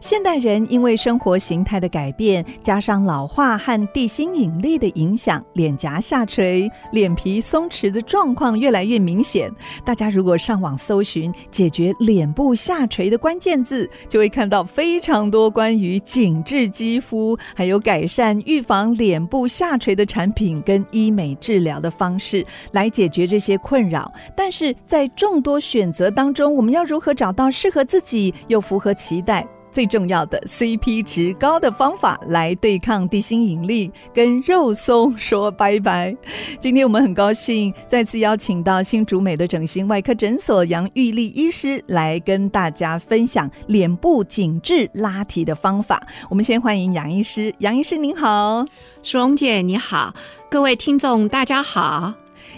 现代人因为生活形态的改变，加上老化和地心引力的影响，脸颊下垂、脸皮松弛的状况越来越明显。大家如果上网搜寻解决脸部下垂的关键字，就会看到非常多关于紧致肌肤，还有改善预防脸部下垂的产品跟医美治疗的方式来解决这些困扰。但是在众多选择当中，我们要如何找到适合自己又符合期待？最重要的 CP 值高的方法来对抗地心引力，跟肉松说拜拜。今天我们很高兴再次邀请到新竹美的整形外科诊所杨玉丽医师来跟大家分享脸部紧致拉提的方法。我们先欢迎杨医师，杨医师您好，淑荣姐你好，各位听众大家好。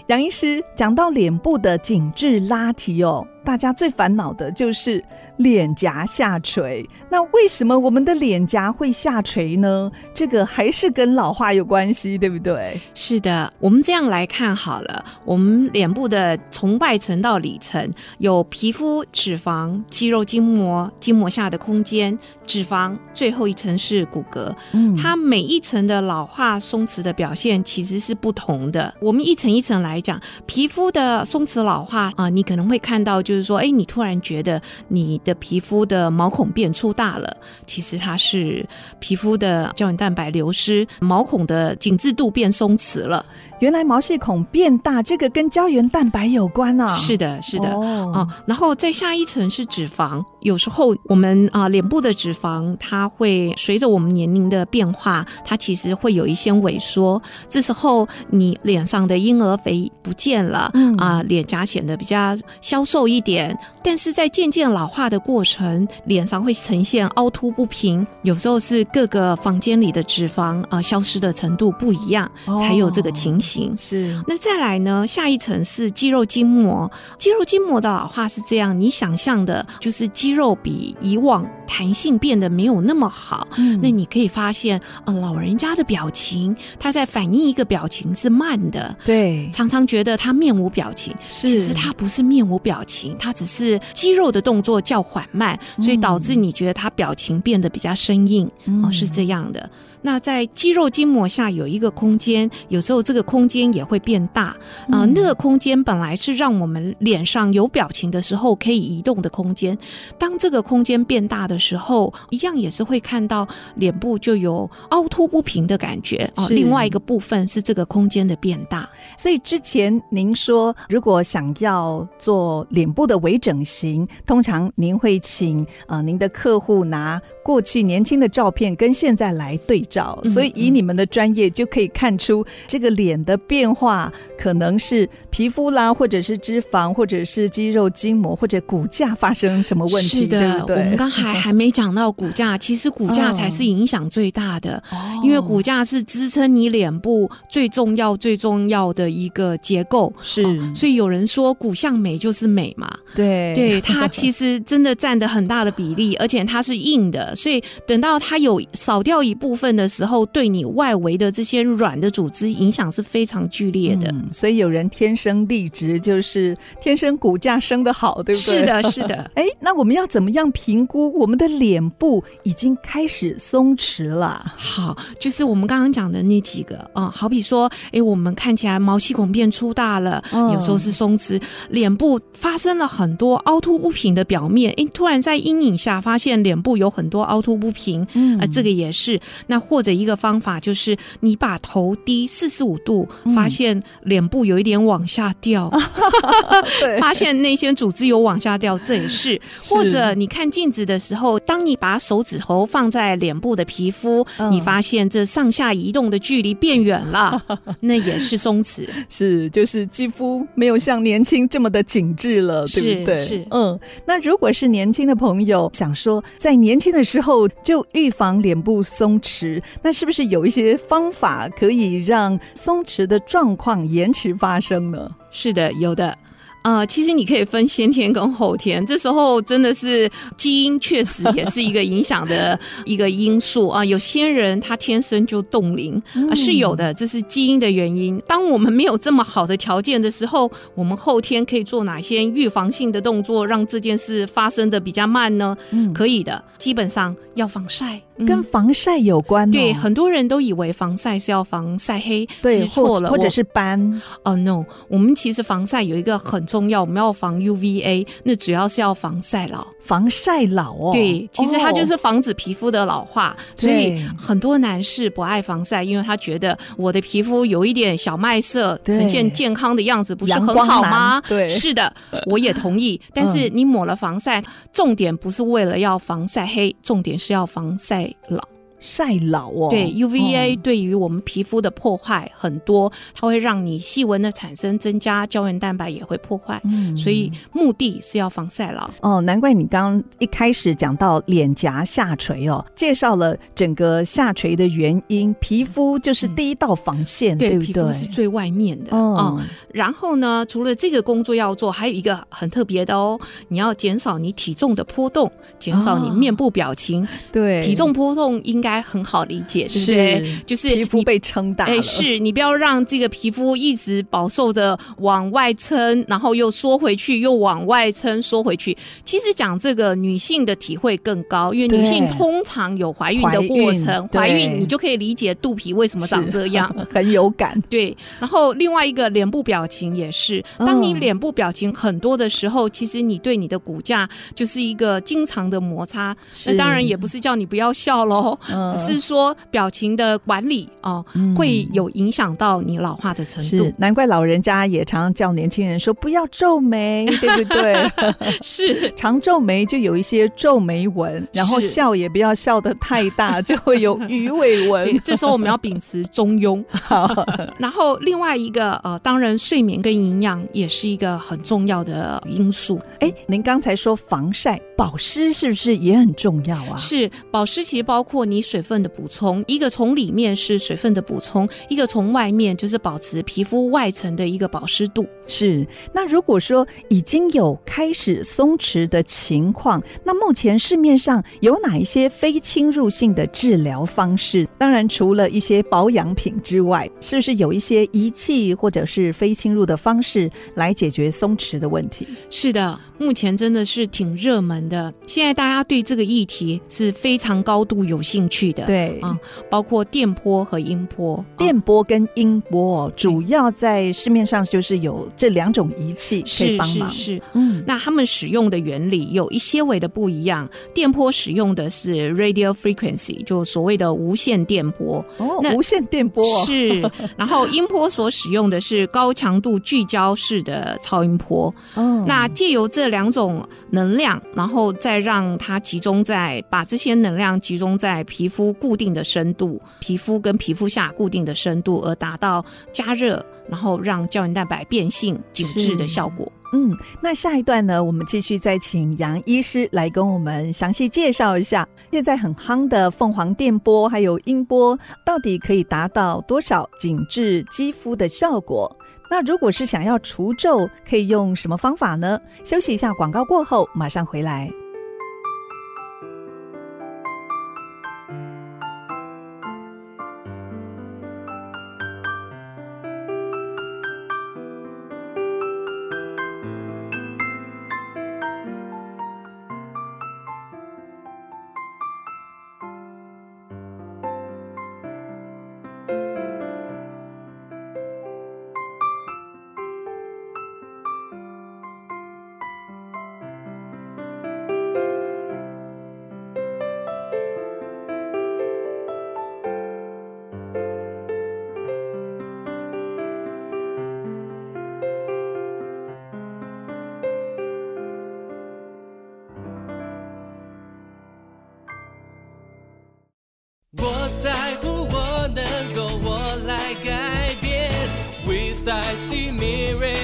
杨医师讲到脸部的紧致拉提哦，大家最烦恼的就是。脸颊下垂，那为什么我们的脸颊会下垂呢？这个还是跟老化有关系，对不对？是的，我们这样来看好了，我们脸部的从外层到里层有皮肤、脂肪、肌肉、筋膜、筋膜下的空间、脂肪，最后一层是骨骼。嗯，它每一层的老化松弛的表现其实是不同的。我们一层一层来讲，皮肤的松弛老化啊、呃，你可能会看到，就是说，哎，你突然觉得你的皮肤的毛孔变粗大了，其实它是皮肤的胶原蛋白流失，毛孔的紧致度变松弛了。原来毛细孔变大，这个跟胶原蛋白有关啊？是的，是的。哦，哦，然后再下一层是脂肪。有时候我们啊，脸部的脂肪它会随着我们年龄的变化，它其实会有一些萎缩。这时候你脸上的婴儿肥不见了，嗯啊，脸颊显得比较消瘦一点。但是在渐渐老化的过程，脸上会呈现凹凸不平。有时候是各个房间里的脂肪啊消失的程度不一样，才有这个情形。是。那再来呢？下一层是肌肉筋膜，肌肉筋膜的老化是这样，你想象的就是肌。肌肉比以往弹性变得没有那么好，嗯，那你可以发现，呃，老人家的表情，他在反映一个表情是慢的，对，常常觉得他面无表情，其实他不是面无表情，他只是肌肉的动作较缓慢，所以导致你觉得他表情变得比较生硬，哦，嗯，是这样的。那在肌肉筋膜下有一个空间，有时候这个空间也会变大。啊，呃，那个空间本来是让我们脸上有表情的时候可以移动的空间，当这个空间变大的时候，一样也是会看到脸部就有凹凸不平的感觉啊。另外一个部分是这个空间的变大，所以之前您说，如果想要做脸部的微整形，通常您会请呃您的客户拿过去年轻的照片跟现在来对照，所以以你们的专业就可以看出这个脸的变化，可能是皮肤啦，或者是脂肪，或者是肌肉、筋膜，或者骨架发生什么问题？是的，对对？我们刚才 还没讲到骨架，其实骨架才是影响最大的，哦，因为骨架是支撑你脸部最重要、最重要的一个结构。是，哦，所以有人说骨相美就是美嘛？对，对，它其实真的占的很大的比例，而且它是硬的。所以等到它有少掉一部分的时候，对你外围的这些软的组织影响是非常剧烈的。嗯，所以有人天生丽质，就是天生骨架生的好，对不对？是的，是的。哎，那我们要怎么样评估我们的脸部已经开始松弛了？好，就是我们刚刚讲的那几个啊，嗯，好比说，哎，我们看起来毛细孔变粗大了，嗯，有时候是松弛，脸部发生了很多凹凸不平的表面，哎，突然在阴影下发现脸部有很多。凹凸不平，嗯，啊，这个也是。那或者一个方法就是，你把头低四十五度，发现脸部有一点往下掉，嗯、发现那些组织有往下掉，这也是。或者你看镜子的时候，当你把手指头放在脸部的皮肤，嗯，你发现这上下移动的距离变远了，那也是松弛。是，就是肌肤没有像年轻这么的紧致了，对不对？嗯。那如果是年轻的朋友想说，在年轻的时候。就预防脸部松弛，弛，那是不是有一些方法可以让松弛的状况延迟发生呢？是的，有的。啊、呃，其实你可以分先天跟后天，这时候真的是基因确实也是一个影响的 一个因素啊。有些人他天生就冻龄啊，是有的，这是基因的原因。当我们没有这么好的条件的时候，我们后天可以做哪些预防性的动作，让这件事发生的比较慢呢？嗯，可以的，基本上要防晒。跟防晒有关、哦，对，很多人都以为防晒是要防晒黑，对，错了，或者是斑。哦、uh,，no，我们其实防晒有一个很重要，我们要防 UVA，那主要是要防晒老，防晒老哦。对，其实它就是防止皮肤的老化，哦、所以很多男士不爱防晒，因为他觉得我的皮肤有一点小麦色，呈现健康的样子，不是很好吗？对，是的，我也同意。但是你抹了防晒，重点不是为了要防晒黑，重点是要防晒。老。晒老哦，对 UVA 对于我们皮肤的破坏很多，哦、它会让你细纹的产生增加，胶原蛋白也会破坏，嗯，所以目的是要防晒老哦。难怪你刚刚一开始讲到脸颊下垂哦，介绍了整个下垂的原因，皮肤就是第一道防线，嗯、对，对不对？皮肤是最外面的哦、嗯。然后呢，除了这个工作要做，还有一个很特别的哦，你要减少你体重的波动，减少你面部表情，哦、对，体重波动应该。应该很好理解，对不对？就是皮肤被撑大了。哎，是你不要让这个皮肤一直饱受着往外撑，然后又缩回去，又往外撑，缩回去。其实讲这个女性的体会更高，因为女性通常有怀孕的过程，怀孕，怀孕你就可以理解肚皮为什么长 这样，很有感。对，然后另外一个脸部表情也是，当你脸部表情很多的时候，其实你对你的骨架就是一个经常的摩擦。那当然也不是叫你不要笑喽。只是说表情的管理哦，嗯、会有影响到你老化的程度。是，难怪老人家也常常叫年轻人说不要皱眉，对不对？是，常皱眉就有一些皱眉纹，然后笑也不要笑得太大，就会有鱼尾纹。对，这时候我们要秉持中庸。好，然后另外一个呃，当然睡眠跟营养也是一个很重要的因素。哎，您刚才说防晒保湿是不是也很重要啊？是，保湿其实包括你。水分的补充，一个从里面是水分的补充，一个从外面就是保持皮肤外层的一个保湿度。是，那如果说已经有开始松弛的情况，那目前市面上有哪一些非侵入性的治疗方式？当然，除了一些保养品之外，是不是有一些仪器或者是非侵入的方式来解决松弛的问题？是的，目前真的是挺热门的。现在大家对这个议题是非常高度有兴趣。的对啊、嗯，包括电波和音波，电波跟音波、嗯、主要在市面上就是有这两种仪器可以帮忙。是是是，嗯，那他们使用的原理有一些微的不一样。电波使用的是 radio frequency，就所谓的无线电波。哦，无线电波是。然后音波所使用的是高强度聚焦式的超音波。哦，那借由这两种能量，然后再让它集中在把这些能量集中在皮。皮肤固定的深度，皮肤跟皮肤下固定的深度，而达到加热，然后让胶原蛋白变性紧致的效果。嗯，那下一段呢，我们继续再请杨医师来跟我们详细介绍一下，现在很夯的凤凰电波还有音波，到底可以达到多少紧致肌肤的效果？那如果是想要除皱，可以用什么方法呢？休息一下，广告过后马上回来。see me rain.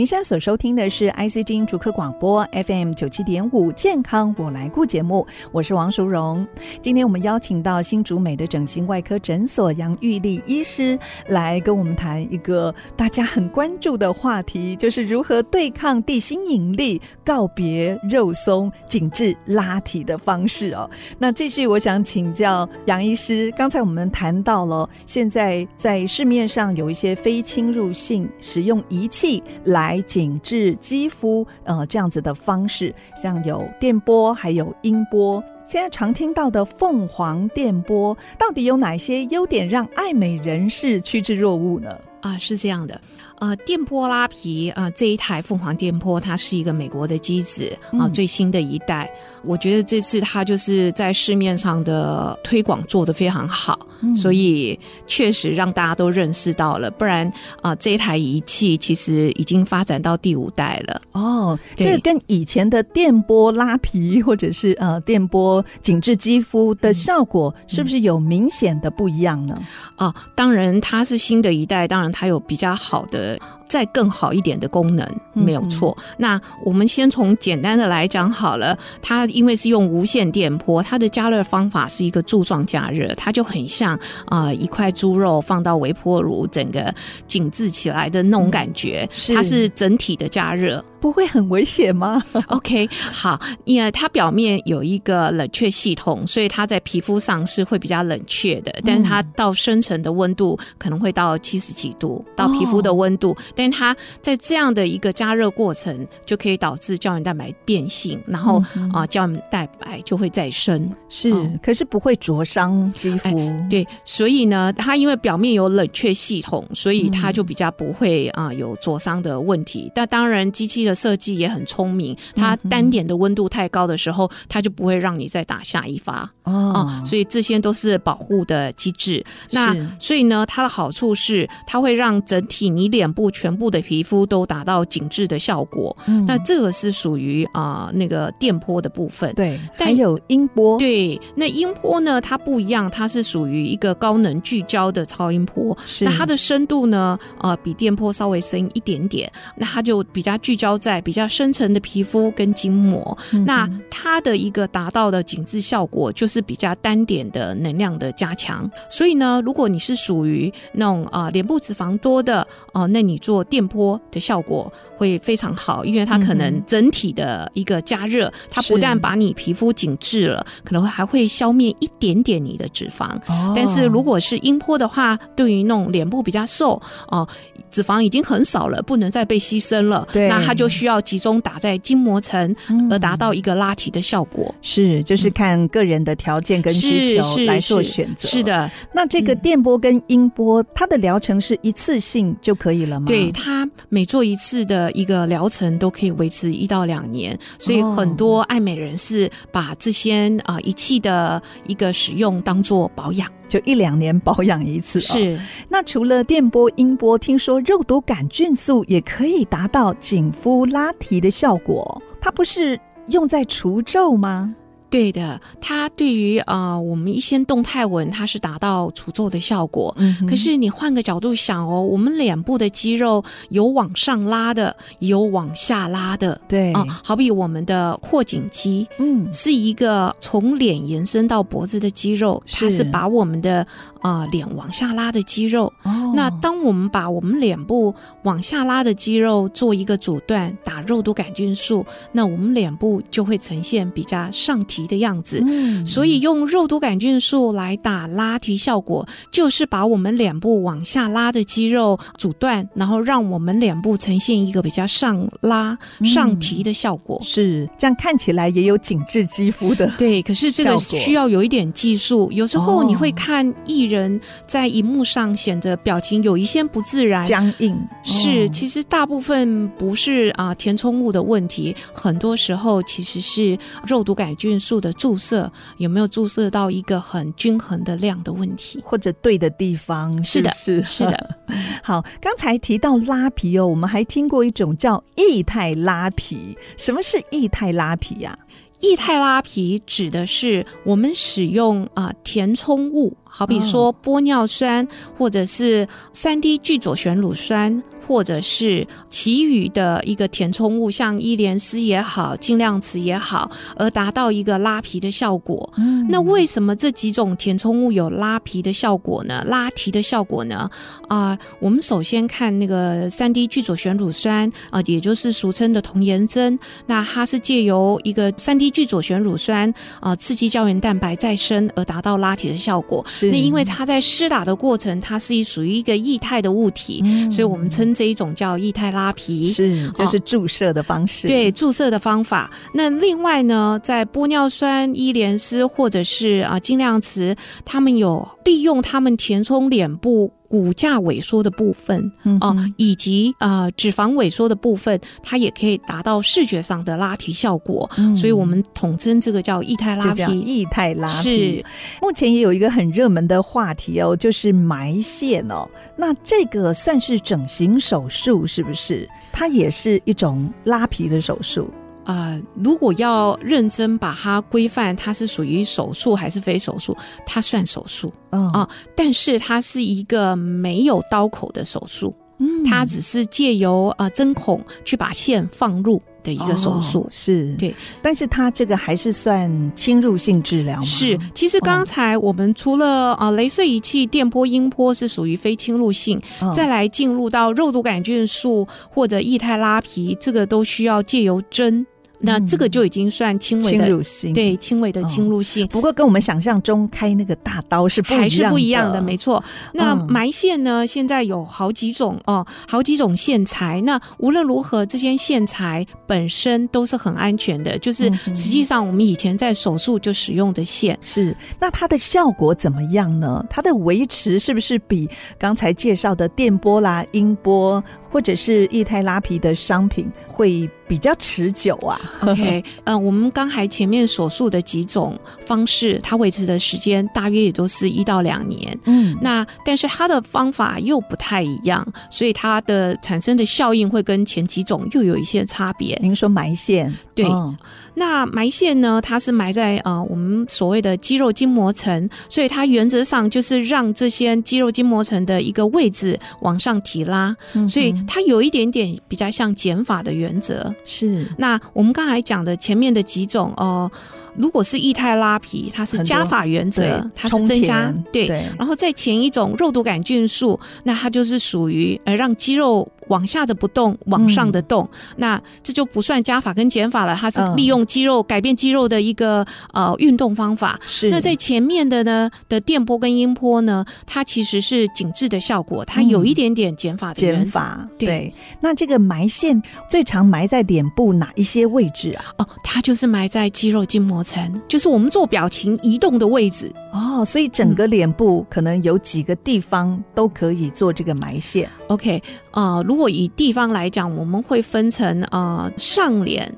您现在所收听的是 IC 之音竹科广播 FM 九七点五健康我来顾节目，我是王淑荣。今天我们邀请到新竹美的整形外科诊所杨玉丽医师来跟我们谈一个大家很关注的话题，就是如何对抗地心引力，告别肉松紧致拉提的方式哦。那继续，我想请教杨医师，刚才我们谈到了现在在市面上有一些非侵入性使用仪器来。来紧致肌肤，呃，这样子的方式，像有电波，还有音波。现在常听到的凤凰电波，到底有哪些优点，让爱美人士趋之若鹜呢？啊，是这样的。呃，电波拉皮啊，呃，这一台凤凰电波，它是一个美国的机子啊，呃，最新的一代。我觉得这次它就是在市面上的推广做得非常好，嗯，所以确实让大家都认识到了。不然啊，呃，这一台仪器其实已经发展到第五代了。哦，这个跟以前的电波拉皮或者是呃电波紧致肌肤的效果，是不是有明显的不一样呢？哦，嗯，呃，当然它是新的一代，当然它有比较好的。的再更好一点的功能没有错。那我们先从简单的来讲好了。它因为是用无线电波，它的加热方法是一个柱状加热，它就很像啊、呃、一块猪肉放到微波炉，整个紧致起来的那种感觉。嗯、它是整体的加热。不会很危险吗？OK，好，因为它表面有一个冷却系统，所以它在皮肤上是会比较冷却的。但是它到深层的温度可能会到七十几度，到皮肤的温度。但是它在这样的一个加热过程，就可以导致胶原蛋白变性，然后啊，胶原蛋白就会再生。是，可是不会灼伤肌肤。哎。对，所以呢，它因为表面有冷却系统，所以它就比较不会啊有灼伤的问题。但当然，机器的设计也很聪明，它单点的温度太高的时候，它就不会让你再打下一发哦，所以这些都是保护的机制。那所以呢，它的好处是它会让整体你脸部全部的皮肤都达到紧致的效果。嗯、那这个是属于啊、呃、那个电波的部分。对，还有音波。对，那音波呢，它不一样，它是属于一个高能聚焦的超音波。是，那它的深度呢，呃，比电波稍微深一点点。那它就比较聚焦。在比较深层的皮肤跟筋膜，嗯、那它的一个达到的紧致效果就是比较单点的能量的加强。所以呢，如果你是属于那种啊脸部脂肪多的哦、呃，那你做电波的效果会非常好，因为它可能整体的一个加热，嗯、它不但把你皮肤紧致了，可能会还会消灭一点点你的脂肪。哦、但是如果是音波的话，对于那种脸部比较瘦哦、呃，脂肪已经很少了，不能再被牺牲了，那它就。需要集中打在筋膜层，而达到一个拉提的效果。是，就是看个人的条件跟需求来做选择。是的，那这个电波跟音波，它的疗程是一次性就可以了吗？对，它每做一次的一个疗程都可以维持一到两年，所以很多爱美人士把这些啊仪器的一个使用当做保养。就一两年保养一次。是，那除了电波、音波，听说肉毒杆菌素也可以达到紧肤拉提的效果，它不是用在除皱吗？对的，它对于啊、呃、我们一些动态纹，它是达到除皱的效果。嗯，可是你换个角度想哦，我们脸部的肌肉有往上拉的，有往下拉的。对啊、呃，好比我们的阔颈肌，嗯，是一个从脸延伸到脖子的肌肉，它是把我们的啊、呃、脸往下拉的肌肉。哦，那当我们把我们脸部往下拉的肌肉做一个阻断，打肉毒杆菌素，那我们脸部就会呈现比较上提的样子，所以用肉毒杆菌素来打拉提效果，就是把我们脸部往下拉的肌肉阻断，然后让我们脸部呈现一个比较上拉、上提的效果。是这样，看起来也有紧致肌肤的。对，可是这个需要有一点技术。有时候你会看艺人在荧幕上显得表情有一些不自然、僵硬。是，其实大部分不是啊填充物的问题，很多时候其实是肉毒杆菌素。的注射有没有注射到一个很均衡的量的问题，或者对的地方？是的，是是的。好，刚才提到拉皮哦，我们还听过一种叫液态拉皮。什么是液态拉皮呀？液态拉皮指的是我们使用啊填充物好比说玻尿酸，或者是三 D 聚左旋乳酸。或者是其余的一个填充物，像伊莲丝也好，晶亮瓷也好，而达到一个拉皮的效果。嗯，那为什么这几种填充物有拉皮的效果呢？拉提的效果呢？啊、呃，我们首先看那个三 D 聚左旋乳酸啊、呃，也就是俗称的童颜针。那它是借由一个三 D 聚左旋乳酸啊、呃，刺激胶原蛋白再生而达到拉提的效果。是。那因为它在施打的过程，它是属于一个液态的物体，嗯、所以我们称。这一种叫液态拉皮，是就是注射的方式。哦，对，注射的方法。那另外呢，在玻尿酸、伊莲丝或者是啊金量瓷，他们有利用他们填充脸部。骨架萎缩的部分啊，以及呃脂肪萎缩的部分，它也可以达到视觉上的拉提效果，嗯、所以我们统称这个叫液态拉皮。液态拉皮是目前也有一个很热门的话题哦，就是埋线哦。那这个算是整形手术是不是？它也是一种拉皮的手术。呃，如果要认真把它规范，它是属于手术还是非手术？它算手术啊，嗯呃，但是它是一个没有刀口的手术，嗯，它只是借由呃针孔去把线放入的一个手术，哦，是对。但是它这个还是算侵入性治疗吗？是，其实刚才我们除了啊，镭射仪器、电波、音波是属于非侵入性，哦，再来进入到肉毒杆菌素或者液态拉皮，这个都需要借由针。那这个就已经算轻微的侵入性，对，轻微的侵入性。哦。不过跟我们想象中开那个大刀是不一样的，还是不一样的，没错。那埋线呢？现在有好几种哦，好几种线材。那无论如何，这些线材本身都是很安全的。就是实际上我们以前在手术就使用的线。是。那它的效果怎么样呢？它的维持是不是比刚才介绍的电波啦、音波或者是液态拉皮的商品会比较持久啊？OK，嗯、呃，我们刚才前面所述的几种方式，它维持的时间大约也都是一到两年。嗯，那但是它的方法又不太一样，所以它的产生的效应会跟前几种又有一些差别。您说埋线，对。哦那埋线呢？它是埋在呃我们所谓的肌肉筋膜层，所以它原则上就是让这些肌肉筋膜层的一个位置往上提拉，嗯、所以它有一点点比较像减法的原则。是。那我们刚才讲的前面的几种哦。呃如果是液态拉皮，它是加法原则，它是增加对，对，然后再前一种肉毒杆菌素，那它就是属于呃让肌肉往下的不动，往上的动，嗯、那这就不算加法跟减法了，它是利用肌肉、嗯、改变肌肉的一个呃运动方法。是那在前面的呢的电波跟音波呢，它其实是紧致的效果，它有一点点减法的减法对。对，那这个埋线最常埋在脸部哪一些位置啊？哦，它就是埋在肌肉筋膜层。就是我们做表情移动的位置哦，所以整个脸部可能有几个地方都可以做这个埋线。OK，呃，如果以地方来讲，我们会分成呃上脸。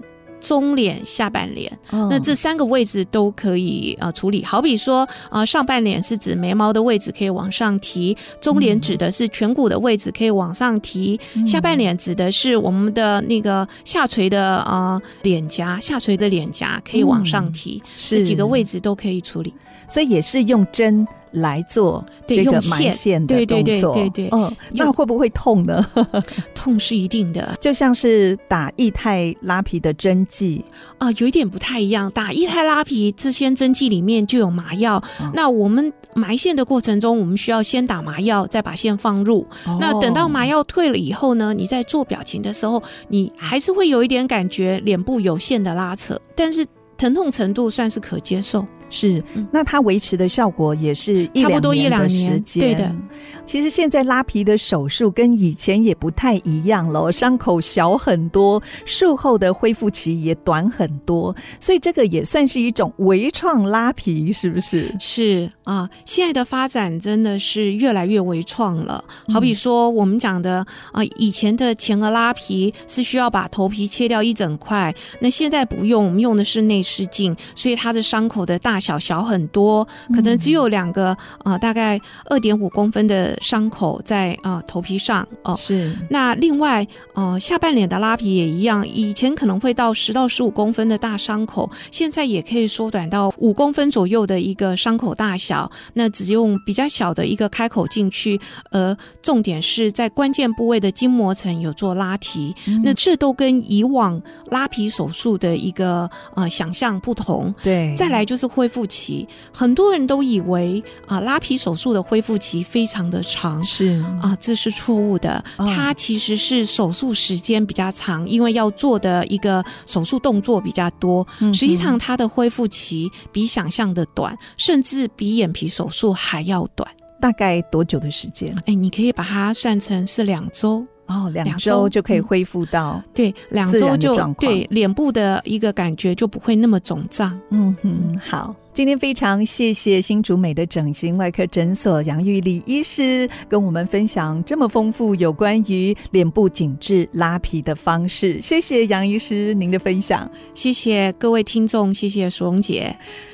中脸、下半脸，那这三个位置都可以啊处理。好比说啊，上半脸是指眉毛的位置可以往上提，中脸指的是颧骨的位置可以往上提，下半脸指的是我们的那个下垂的啊脸颊，下垂的脸颊可以往上提，这几个位置都可以处理。所以也是用针。来做这个埋线的动作，对对对，嗯，那会不会痛呢？痛是一定的，就像是打液态拉皮的针剂啊，有一点不太一样。打液态拉皮，这些针剂里面就有麻药。嗯、那我们埋线的过程中，我们需要先打麻药，再把线放入。哦、那等到麻药退了以后呢，你在做表情的时候，你还是会有一点感觉脸部有线的拉扯，但是疼痛程度算是可接受。是，那它维持的效果也是一差不多一两年时间。对的，其实现在拉皮的手术跟以前也不太一样了，伤口小很多，术后的恢复期也短很多，所以这个也算是一种微创拉皮，是不是？是啊，现在的发展真的是越来越微创了。好比说我们讲的啊，以前的前额拉皮是需要把头皮切掉一整块，那现在不用，我们用的是内视镜，所以它的伤口的大。小小很多，可能只有两个啊、呃，大概二点五公分的伤口在啊、呃、头皮上哦。是。那另外呃下半脸的拉皮也一样，以前可能会到十到十五公分的大伤口，现在也可以缩短到五公分左右的一个伤口大小。那只用比较小的一个开口进去，呃重点是在关键部位的筋膜层有做拉提。嗯、那这都跟以往拉皮手术的一个呃想象不同。对。再来就是恢复期，很多人都以为啊、呃、拉皮手术的恢复期非常的长，是啊、呃，这是错误的。它其实是手术时间比较长，因为要做的一个手术动作比较多。实际上它的恢复期比想象的短，甚至比眼皮手术还要短。大概多久的时间？哎，你可以把它算成是两周。哦，两周就可以恢复到、嗯、对，两周就对脸部的一个感觉就不会那么肿胀。嗯哼，好，今天非常谢谢新竹美的整形外科诊所杨玉丽医师跟我们分享这么丰富有关于脸部紧致拉皮的方式。谢谢杨医师您的分享，谢谢各位听众，谢谢苏荣姐。